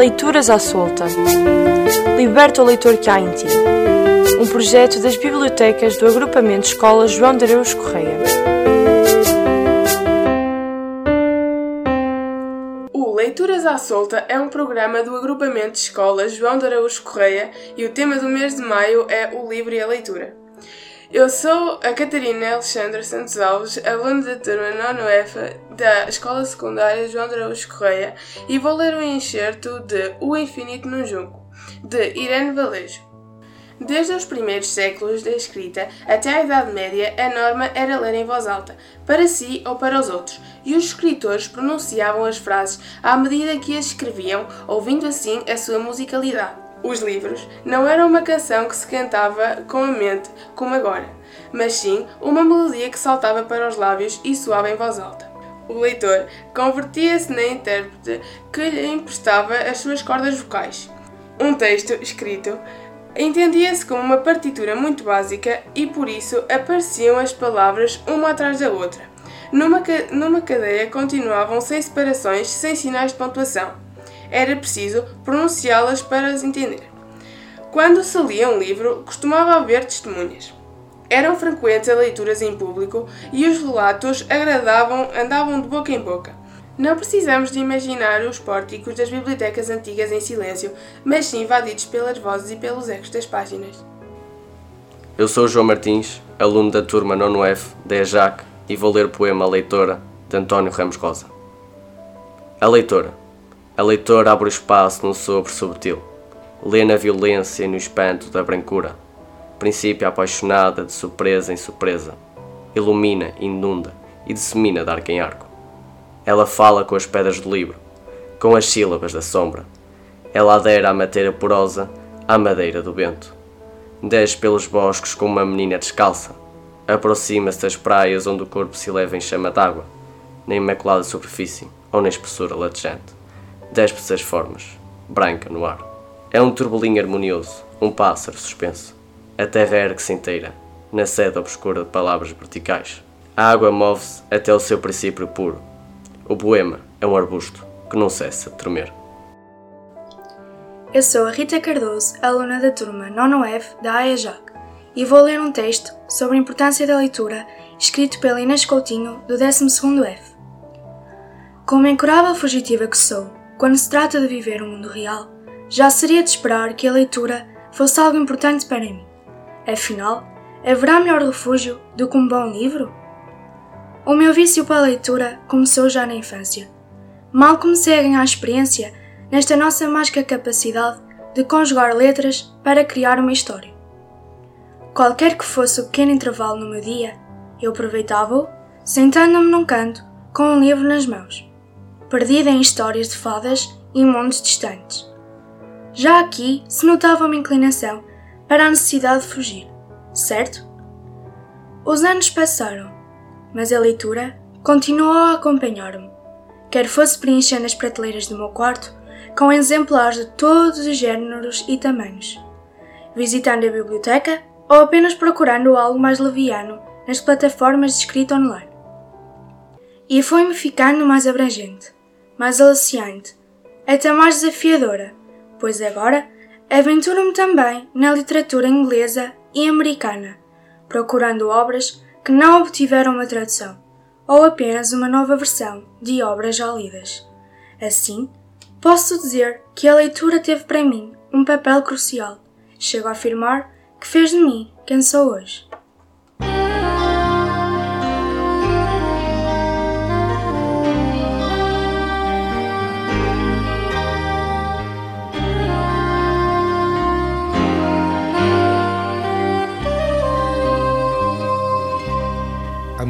Leituras à Solta. Liberta o leitor que há em ti. Um projeto das bibliotecas do Agrupamento Escola João de Areus Correia. O Leituras à Solta é um programa do Agrupamento Escola João de Araújo Correia e o tema do mês de maio é o livro e a leitura. Eu sou a Catarina Alexandra Santos Alves, aluna da turma 9F da Escola Secundária João de Araújo Correia e vou ler o enxerto de O Infinito no Junco, de Irene Valejo. Desde os primeiros séculos da escrita até a Idade Média, a norma era ler em voz alta, para si ou para os outros, e os escritores pronunciavam as frases à medida que as escreviam, ouvindo assim a sua musicalidade. Os livros não eram uma canção que se cantava com a mente, como agora, mas sim uma melodia que saltava para os lábios e soava em voz alta. O leitor convertia-se na intérprete que lhe emprestava as suas cordas vocais. Um texto escrito entendia-se como uma partitura muito básica e por isso apareciam as palavras uma atrás da outra. Numa, numa cadeia continuavam sem separações, sem sinais de pontuação era preciso pronunciá-las para as entender. Quando se lia um livro, costumava haver testemunhas. Eram frequentes as leituras em público e os relatos agradavam, andavam de boca em boca. Não precisamos de imaginar os pórticos das bibliotecas antigas em silêncio, mas sim invadidos pelas vozes e pelos ecos das páginas. Eu sou João Martins, aluno da turma 9F da EJAC e vou ler o poema Leitora de António Ramos Rosa. A Leitora a leitora abre o espaço num sopro subtil, lê na violência e no espanto da brancura, princípio apaixonada de surpresa em surpresa, ilumina, inunda e dissemina de arco em arco. Ela fala com as pedras do livro, com as sílabas da sombra. Ela adera à matéria porosa, à madeira do vento. Desce pelos bosques como uma menina descalça. Aproxima-se das praias onde o corpo se leva em chama d'água, na imaculada superfície ou na espessura latejante despe-se as formas, branca no ar. É um turbolinho harmonioso, um pássaro suspenso. A terra ergue-se inteira, na sede obscura de palavras verticais. A água move-se até o seu princípio puro. O poema é um arbusto que não cessa de tremer. Eu sou a Rita Cardoso, aluna da turma 9F da AEJAC, e vou ler um texto sobre a importância da leitura escrito pela Inês Coutinho, do 12º F. Como incurável fugitiva que sou, quando se trata de viver um mundo real, já seria de esperar que a leitura fosse algo importante para mim. Afinal, haverá melhor refúgio do que um bom livro? O meu vício pela leitura começou já na infância. Mal comecei a ganhar experiência nesta nossa mágica capacidade de conjugar letras para criar uma história. Qualquer que fosse o pequeno intervalo no meu dia, eu aproveitava-o, sentando-me num canto com um livro nas mãos perdida em histórias de fadas e mundos distantes. Já aqui se notava uma inclinação para a necessidade de fugir, certo? Os anos passaram, mas a leitura continuou a acompanhar-me, quer fosse preenchendo as prateleiras do meu quarto com exemplares de todos os géneros e tamanhos, visitando a biblioteca ou apenas procurando algo mais leviano nas plataformas de escrita online. E foi-me ficando mais abrangente mais aliciante, até mais desafiadora, pois agora aventuro-me também na literatura inglesa e americana, procurando obras que não obtiveram uma tradução ou apenas uma nova versão de obras já lidas. Assim, posso dizer que a leitura teve para mim um papel crucial. Chego a afirmar que fez de mim quem sou hoje.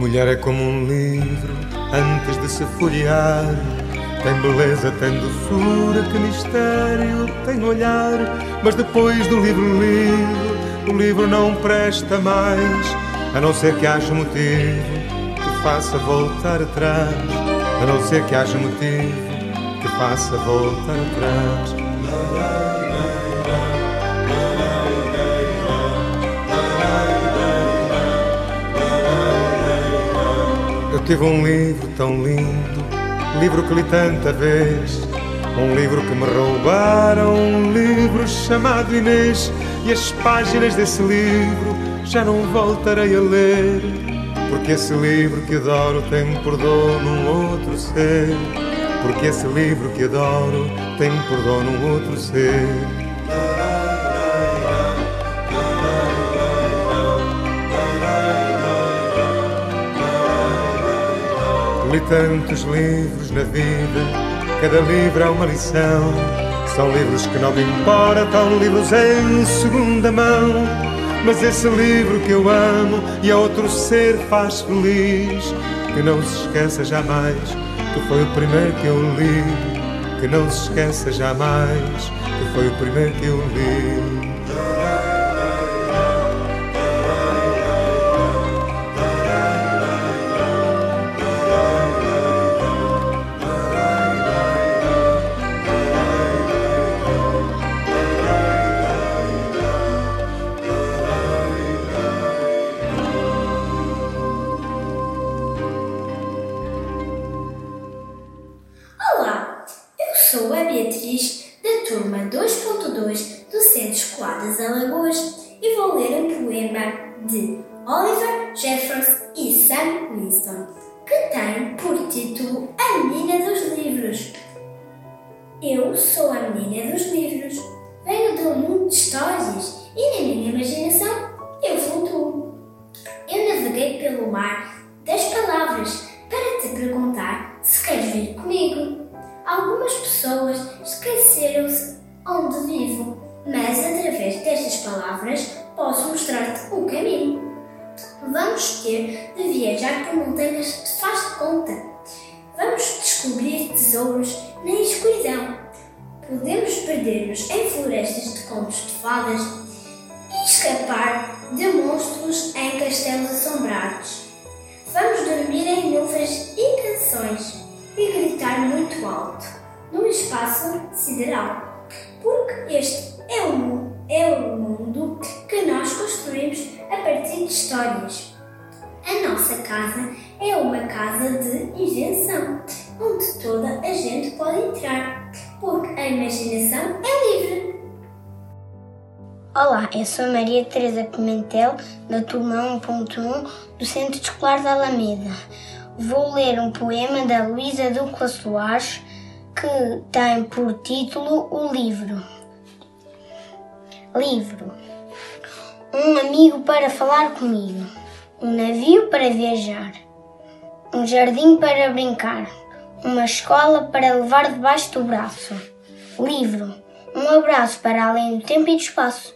Mulher é como um livro antes de se folhear. Tem beleza, tem doçura, que mistério tem olhar. Mas depois do livro lido, o livro não presta mais. A não ser que haja motivo que faça voltar atrás. A não ser que haja motivo que faça voltar atrás. Tive um livro tão lindo, livro que li tanta vez, Um livro que me roubaram, um livro chamado Inês, e as páginas desse livro já não voltarei a ler. Porque esse livro que adoro tem por dono um outro ser. Porque esse livro que adoro tem por dono um outro ser. Li tantos livros na vida, cada livro é uma lição. São livros que não me importam, livros em segunda mão. Mas esse livro que eu amo e a outro ser faz feliz. Que não se esqueça jamais que foi o primeiro que eu li. Que não se esqueça jamais que foi o primeiro que eu li. Que tem por título A Menina dos Livros. Eu sou a menina dos livros. Venho de um mundo de histórias e na minha imaginação eu flutuo. Eu naveguei pelo mar das palavras para te perguntar se queres vir comigo. Algumas pessoas esqueceram-se onde vivo, mas através destas palavras posso caminho. Ter de viajar por montanhas de faz de conta. Vamos descobrir tesouros na escuridão. Podemos perder-nos em florestas de contos de fadas e escapar de monstros em castelos assombrados. Vamos dormir em nuvens e canções e gritar muito alto no espaço sideral, porque este é o, é o mundo que nós construímos a partir de histórias. A nossa casa é uma casa de invenção, onde toda a gente pode entrar, porque a imaginação é livre. Olá, eu sou Maria Teresa Pimentel, da turma 1.1 do Centro Escolar da Alameda. Vou ler um poema da Luísa Ducla Soares que tem por título O Livro. Livro. Um amigo para falar comigo, um navio para viajar, um jardim para brincar, uma escola para levar debaixo do braço. Livro. Um abraço para além do tempo e do espaço.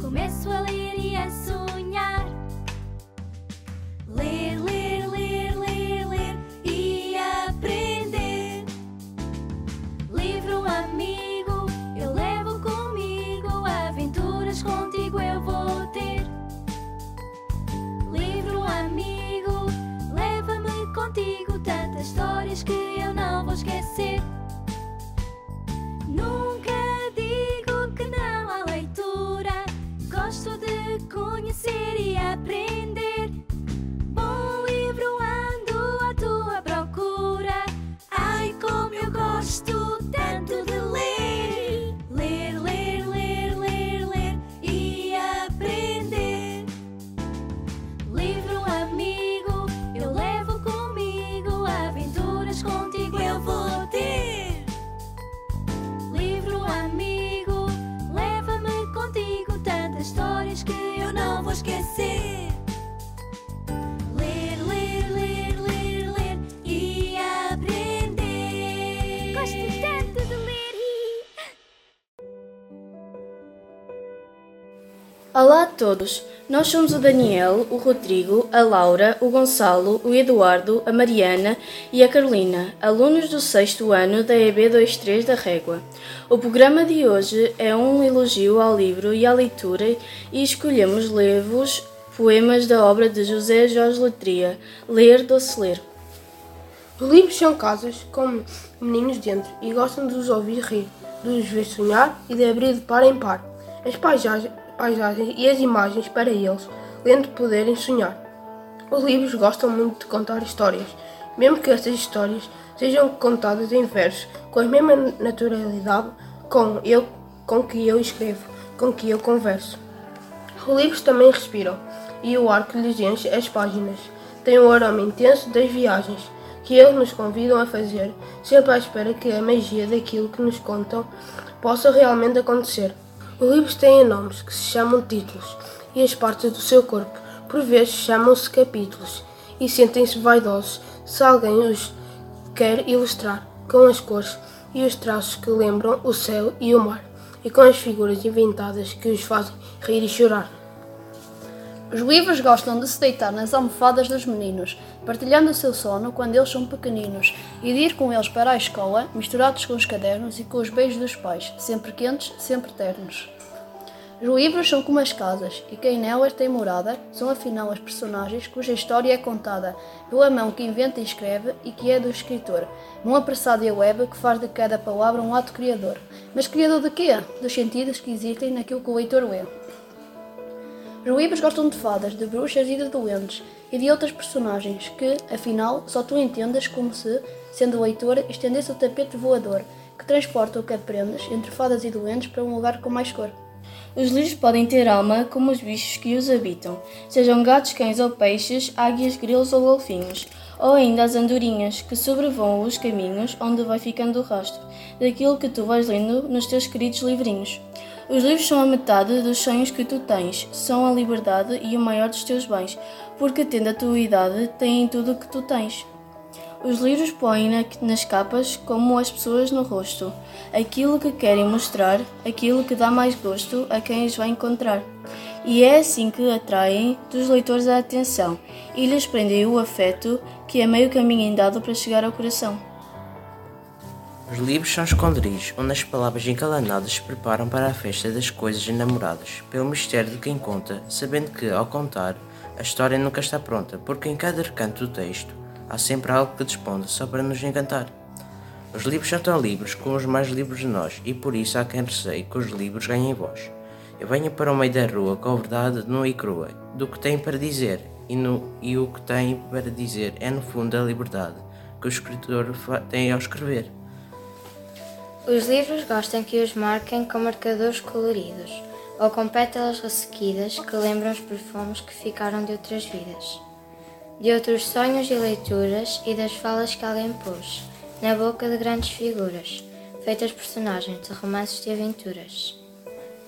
Começo a ler e a sonhar. Ler, ler, ler, ler, ler e aprender. Livro amigo, eu levo comigo aventuras contigo eu vou ter. Livro amigo, leva-me contigo tantas histórias que eu não vou esquecer. Olá a todos! Nós somos o Daniel, o Rodrigo, a Laura, o Gonçalo, o Eduardo, a Mariana e a Carolina, alunos do sexto ano da EB23 da Régua. O programa de hoje é um elogio ao livro e à leitura e escolhemos ler-vos poemas da obra de José Jorge Letria, Ler Doce Ler. Os livros são casas com meninos dentro e gostam de os ouvir rir, de os ver sonhar e de abrir de par em par. As paisagens, paisagens e as imagens para eles, lendo poderem sonhar. Os livros gostam muito de contar histórias, mesmo que essas histórias sejam contadas em versos, com a mesma naturalidade com, eu, com que eu escrevo, com que eu converso. Os livros também respiram, e o ar que lhes enche as páginas tem o aroma intenso das viagens que eles nos convidam a fazer, sempre à espera que a magia daquilo que nos contam possa realmente acontecer. Os livros têm nomes que se chamam títulos, e as partes do seu corpo, por vezes, chamam-se capítulos, e sentem-se vaidosos se alguém os quer ilustrar com as cores e os traços que lembram o céu e o mar, e com as figuras inventadas que os fazem rir e chorar. Os livros gostam de se deitar nas almofadas dos meninos, partilhando o seu sono quando eles são pequeninos, e de ir com eles para a escola, misturados com os cadernos e com os beijos dos pais, sempre quentes, sempre ternos. Os livros são como as casas, e quem nelas tem morada são afinal as personagens cuja história é contada pela mão que inventa e escreve e que é do escritor, num apressado e web que faz de cada palavra um ato criador. Mas criador de quê? Dos sentidos que existem naquilo que o leitor lê. Os livros gostam de fadas, de bruxas e de doentes, e de outras personagens que, afinal, só tu entendes como se, sendo leitor, estendesse o tapete voador, que transporta o que aprendes entre fadas e doentes para um lugar com mais cor. Os livros podem ter alma como os bichos que os habitam, sejam gatos, cães ou peixes, águias, grilos ou golfinhos, ou ainda as andorinhas, que sobrevoam os caminhos onde vai ficando o rastro daquilo que tu vais lendo nos teus queridos livrinhos. Os livros são a metade dos sonhos que tu tens, são a liberdade e o maior dos teus bens, porque tendo a tua idade, têm tudo o que tu tens. Os livros põem na- nas capas como as pessoas no rosto, aquilo que querem mostrar, aquilo que dá mais gosto a quem os vai encontrar. E é assim que atraem dos leitores a atenção e lhes prendem o afeto, que é meio caminho andado para chegar ao coração. Os livros são esconderijos onde as palavras encalanadas se preparam para a festa das coisas enamoradas, pelo mistério de quem conta, sabendo que, ao contar, a história nunca está pronta, porque em cada recanto do texto há sempre algo que desponda só para nos encantar. Os livros são tão livres como os mais livres de nós, e por isso há quem receie que os livros ganhem voz. Eu venho para o meio da rua com a verdade nua e crua, do que tem para dizer, e, no, e o que tem para dizer é no fundo a liberdade que o escritor tem ao escrever. Os livros gostam que os marquem com marcadores coloridos ou com pétalas ressequidas que lembram os perfumes que ficaram de outras vidas, de outros sonhos e leituras e das falas que alguém pôs na boca de grandes figuras, feitas personagens de romances de aventuras.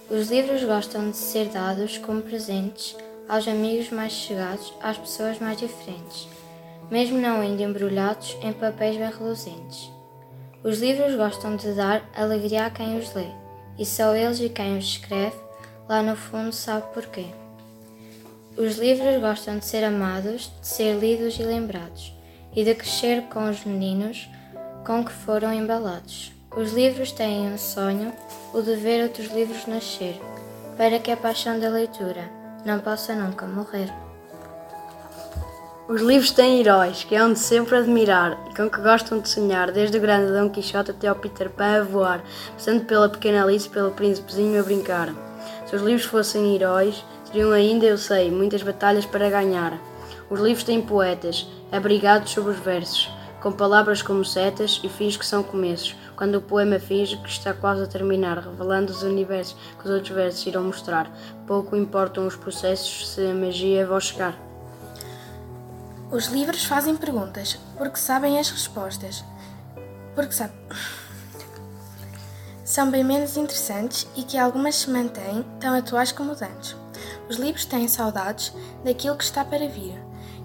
Os livros gostam de ser dados como presentes aos amigos mais chegados, às pessoas mais diferentes, mesmo não indo embrulhados em papéis bem reluzentes. Os livros gostam de dar alegria a quem os lê, e só eles e quem os escreve, lá no fundo, sabe porquê. Os livros gostam de ser amados, de ser lidos e lembrados, e de crescer com os meninos com que foram embalados. Os livros têm um sonho, o de ver outros livros nascer, para que a paixão da leitura não possa nunca morrer. Os livros têm heróis que hão de sempre admirar e com que gostam de sonhar, desde o grande Dom Quixote até ao Peter Pan a voar, passando pela pequena Alice e pelo príncipezinho a brincar. Se os livros fossem heróis, teriam ainda, eu sei, muitas batalhas para ganhar. Os livros têm poetas, abrigados sob os versos, com palavras como setas e fins que são começos, quando o poema finge que está quase a terminar, revelando os universos que os outros versos irão mostrar. Pouco importam os processos se a magia vão chegar. Os livros fazem perguntas porque sabem as respostas. Porque sabem. São bem menos interessantes e que algumas se mantêm tão atuais como os antes. Os livros têm saudades daquilo que está para vir,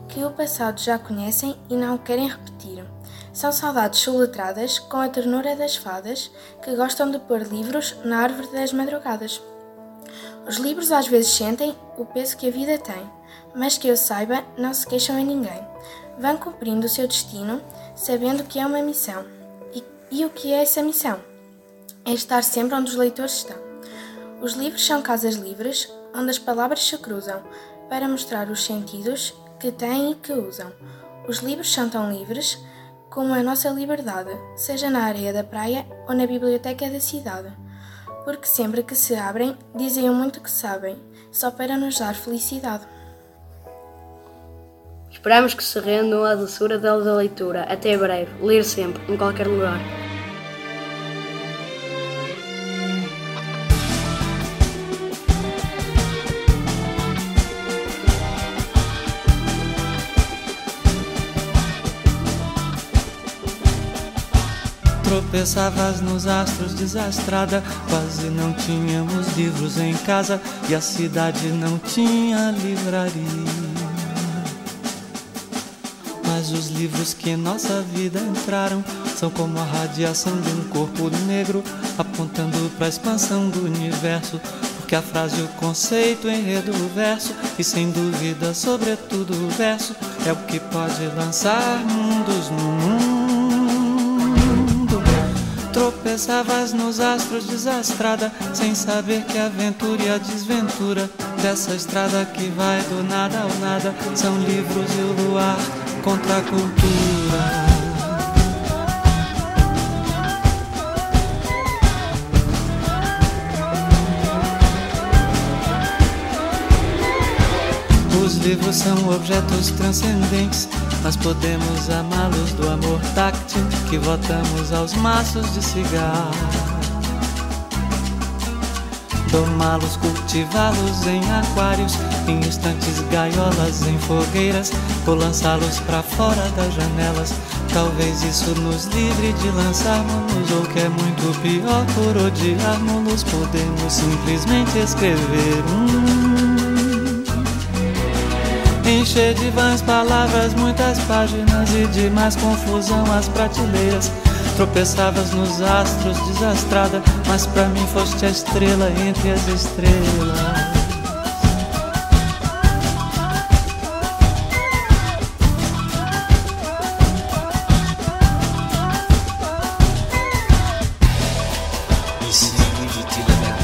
que o passado já conhecem e não querem repetir. São saudades soletradas com a ternura das fadas que gostam de pôr livros na árvore das madrugadas. Os livros às vezes sentem o peso que a vida tem, mas que eu saiba, não se queixam em ninguém. Vão cumprindo o seu destino, sabendo que é uma missão. E, e o que é essa missão? É estar sempre onde os leitores estão. Os livros são casas livres, onde as palavras se cruzam, para mostrar os sentidos que têm e que usam. Os livros são tão livres como a nossa liberdade, seja na areia da praia ou na biblioteca da cidade. Porque sempre que se abrem, dizem muito que sabem, só para nos dar felicidade. Esperamos que se rendam à doçura da leitura. Até breve. Ler sempre, em qualquer lugar. Tropeçavas nos astros desastrada, quase não tínhamos livros em casa e a cidade não tinha livraria. Os livros que em nossa vida entraram são como a radiação de um corpo negro apontando para a expansão do universo. Porque a frase, o conceito, o enredo, o verso e sem dúvida, sobretudo o verso é o que pode lançar mundos no mundo. Tropeçavas nos astros desastrada, sem saber que a aventura e a desventura dessa estrada que vai do nada ao nada são livros e o luar contra a cultura. Os livros são objetos transcendentes, mas podemos amá-los do amor táctil que votamos aos maços de cigarro. Domá-los, cultivá-los em aquários, em instantes gaiolas, em fogueiras, ou lançá-los para fora das janelas. Talvez isso nos livre de lançarmos, ou que é muito pior, por odiarmos, podemos simplesmente escrever um. Encher de vãs palavras, muitas páginas e de mais confusão as prateleiras. Tropeçavas nos astros, desastrada, mas pra mim foste a estrela entre as estrelas. Ici, lui dit-il avec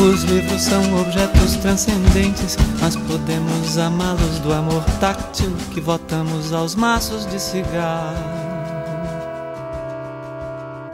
Os livros são objetos transcendentes, mas podemos amá-los do amor táctil que votamos aos maços de cigarro.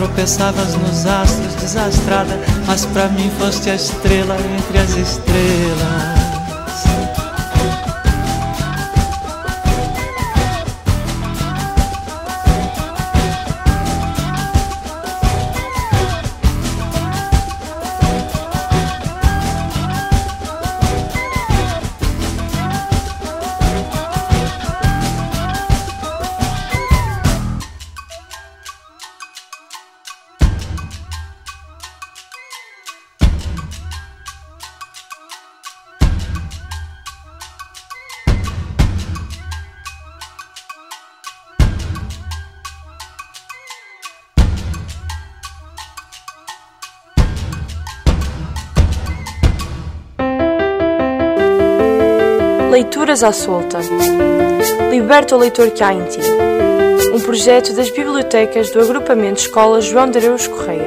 Tropeçavas nos astros, desastrada, mas pra mim foste a estrela entre as estrelas. Leituras à Solta. Liberta o leitor que há em ti. Um projeto das bibliotecas do Agrupamento Escola João de Areus Correia.